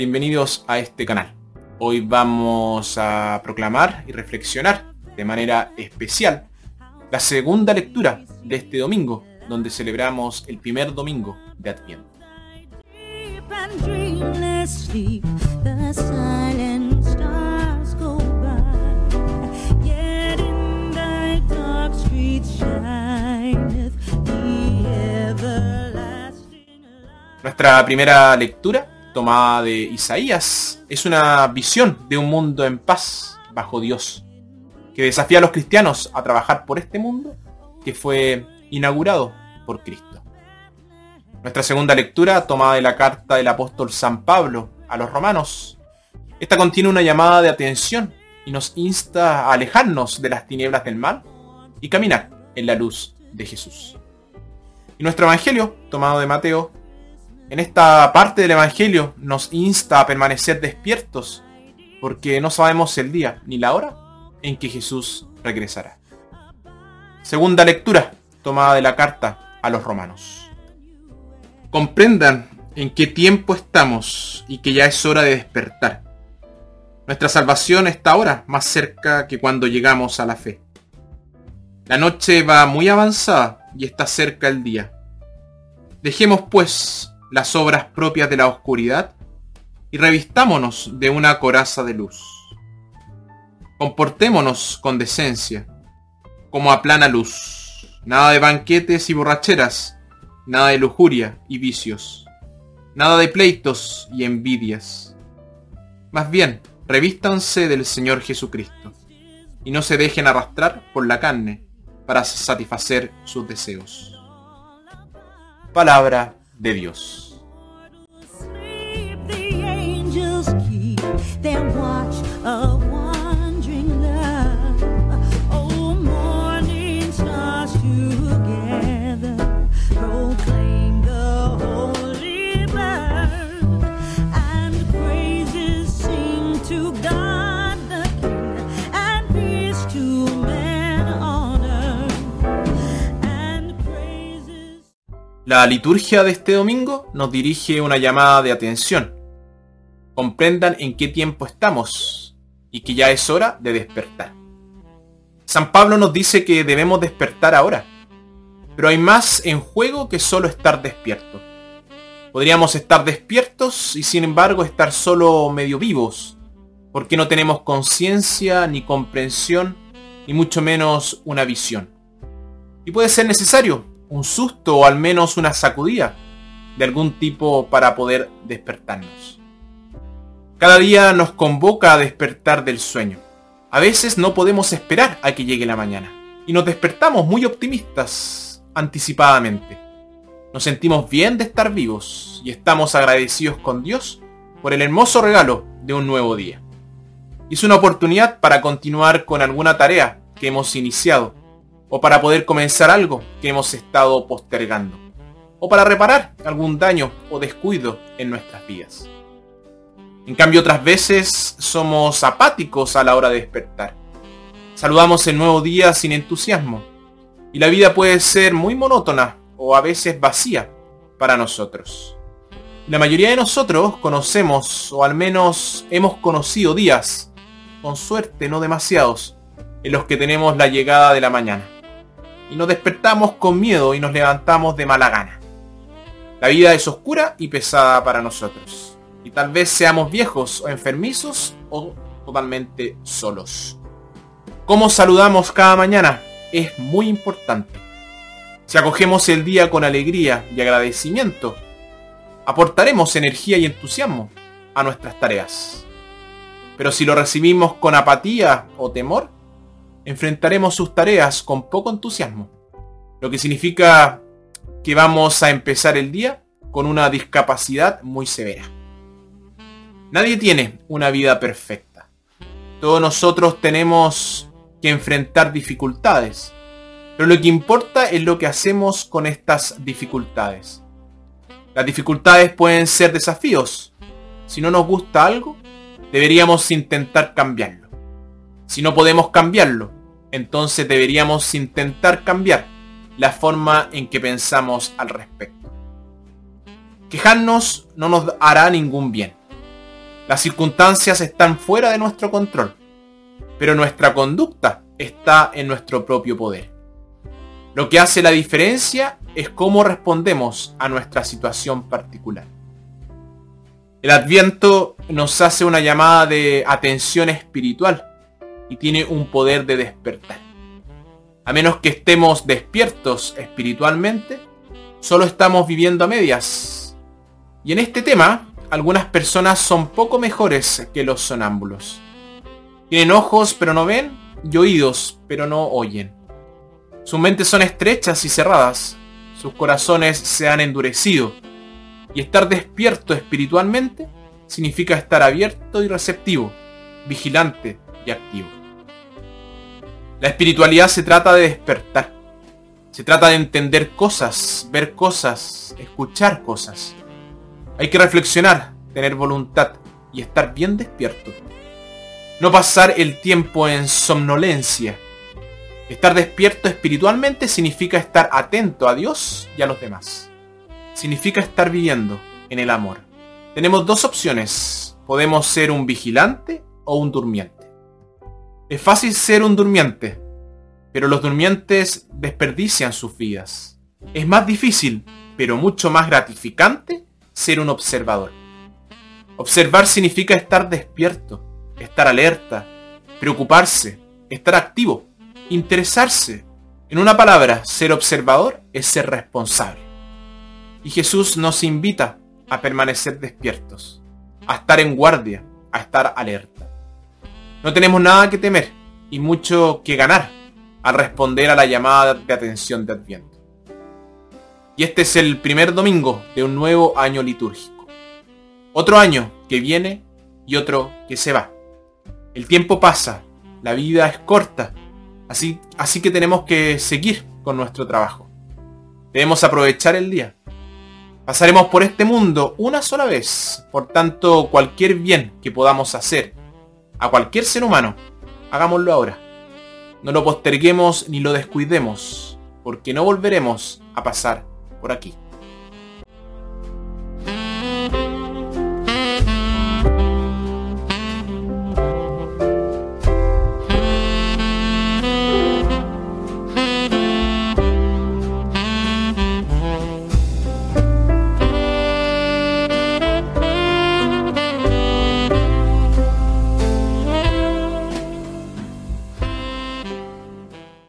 bienvenidos a este canal. Hoy vamos a proclamar y reflexionar de manera especial la segunda lectura de este domingo, donde celebramos el primer domingo de Adviento. Nuestra primera lectura, tomada de Isaías, es una visión de un mundo en paz bajo Dios, que desafía a los cristianos a trabajar por este mundo que fue inaugurado por Cristo. Nuestra segunda lectura, tomada de la carta del apóstol San Pablo a los romanos, esta contiene una llamada de atención y nos insta a alejarnos de las tinieblas del mal y caminar en la luz de Jesús. Y nuestro Evangelio, tomado de Mateo, en esta parte del Evangelio nos insta a permanecer despiertos porque no sabemos el día ni la hora en que Jesús regresará. Segunda lectura tomada de la carta a los romanos. Comprendan en qué tiempo estamos y que ya es hora de despertar. Nuestra salvación está ahora más cerca que cuando llegamos a la fe. La noche va muy avanzada y está cerca el día. Dejemos pues las obras propias de la oscuridad y revistámonos de una coraza de luz. Comportémonos con decencia, como a plana luz, nada de banquetes y borracheras, nada de lujuria y vicios, nada de pleitos y envidias. Más bien, revístanse del Señor Jesucristo, y no se dejen arrastrar por la carne para satisfacer sus deseos. Palabra de Dios. La liturgia de este domingo nos dirige una llamada de atención. Comprendan en qué tiempo estamos y que ya es hora de despertar. San Pablo nos dice que debemos despertar ahora, pero hay más en juego que solo estar despierto. Podríamos estar despiertos y sin embargo estar solo medio vivos, porque no tenemos conciencia ni comprensión, ni mucho menos una visión. Y puede ser necesario un susto o al menos una sacudida de algún tipo para poder despertarnos. Cada día nos convoca a despertar del sueño. A veces no podemos esperar a que llegue la mañana y nos despertamos muy optimistas anticipadamente. Nos sentimos bien de estar vivos y estamos agradecidos con Dios por el hermoso regalo de un nuevo día. Es una oportunidad para continuar con alguna tarea que hemos iniciado o para poder comenzar algo que hemos estado postergando, o para reparar algún daño o descuido en nuestras vidas. En cambio, otras veces somos apáticos a la hora de despertar. Saludamos el nuevo día sin entusiasmo, y la vida puede ser muy monótona o a veces vacía para nosotros. La mayoría de nosotros conocemos, o al menos hemos conocido días, con suerte no demasiados, en los que tenemos la llegada de la mañana y nos despertamos con miedo y nos levantamos de mala gana. La vida es oscura y pesada para nosotros. Y tal vez seamos viejos o enfermizos o totalmente solos. Cómo saludamos cada mañana es muy importante. Si acogemos el día con alegría y agradecimiento, aportaremos energía y entusiasmo a nuestras tareas. Pero si lo recibimos con apatía o temor, enfrentaremos sus tareas con poco entusiasmo, lo que significa que vamos a empezar el día con una discapacidad muy severa. Nadie tiene una vida perfecta. Todos nosotros tenemos que enfrentar dificultades, pero lo que importa es lo que hacemos con estas dificultades. Las dificultades pueden ser desafíos. Si no nos gusta algo, deberíamos intentar cambiarlo. Si no podemos cambiarlo, entonces deberíamos intentar cambiar la forma en que pensamos al respecto. Quejarnos no nos hará ningún bien. Las circunstancias están fuera de nuestro control, pero nuestra conducta está en nuestro propio poder. Lo que hace la diferencia es cómo respondemos a nuestra situación particular. El adviento nos hace una llamada de atención espiritual y tiene un poder de despertar. A menos que estemos despiertos espiritualmente, solo estamos viviendo a medias. Y en este tema, algunas personas son poco mejores que los sonámbulos. Tienen ojos pero no ven y oídos pero no oyen. Sus mentes son estrechas y cerradas. Sus corazones se han endurecido. Y estar despierto espiritualmente significa estar abierto y receptivo, vigilante y activo. La espiritualidad se trata de despertar. Se trata de entender cosas, ver cosas, escuchar cosas. Hay que reflexionar, tener voluntad y estar bien despierto. No pasar el tiempo en somnolencia. Estar despierto espiritualmente significa estar atento a Dios y a los demás. Significa estar viviendo en el amor. Tenemos dos opciones. Podemos ser un vigilante o un durmiente. Es fácil ser un durmiente, pero los durmientes desperdician sus vidas. Es más difícil, pero mucho más gratificante, ser un observador. Observar significa estar despierto, estar alerta, preocuparse, estar activo, interesarse. En una palabra, ser observador es ser responsable. Y Jesús nos invita a permanecer despiertos, a estar en guardia, a estar alerta. No tenemos nada que temer y mucho que ganar al responder a la llamada de atención de Adviento. Y este es el primer domingo de un nuevo año litúrgico. Otro año que viene y otro que se va. El tiempo pasa, la vida es corta, así, así que tenemos que seguir con nuestro trabajo. Debemos aprovechar el día. Pasaremos por este mundo una sola vez, por tanto cualquier bien que podamos hacer a cualquier ser humano, hagámoslo ahora. No lo posterguemos ni lo descuidemos, porque no volveremos a pasar por aquí.